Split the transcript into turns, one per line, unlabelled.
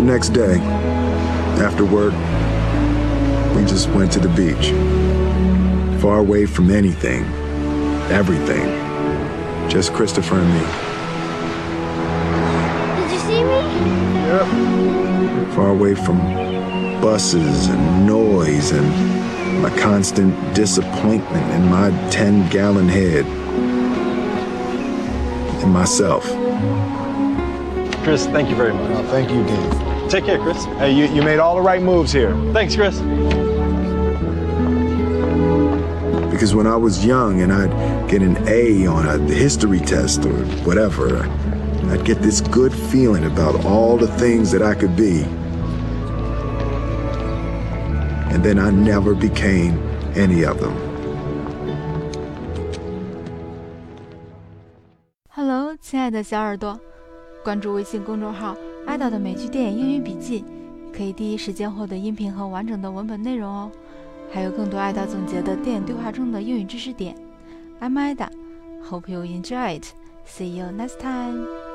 next day, after work, we just went to the beach. Far away from anything, everything. Just Christopher and me.
Did you see me?
Far away from buses and noise and my constant disappointment in my 10 gallon head. And myself.
Chris, thank you very much.
Oh, thank you, Dean.
Take care, Chris.
Hey, you, you made all the right moves here.
Thanks, Chris.
Because when I was young and I'd get an A on a history test or whatever, I'd get this good feeling about all the things that I could be. And then I never became any of them.
Hello，亲爱的小耳朵， 关注微信公众号“爱豆的美剧电影英语笔记”，可以第一时间获得音频和完整的文本内容哦。还有更多爱豆总结的电影对话中的英语知识点。I'm Ida. Hope you enjoy it. See you next time.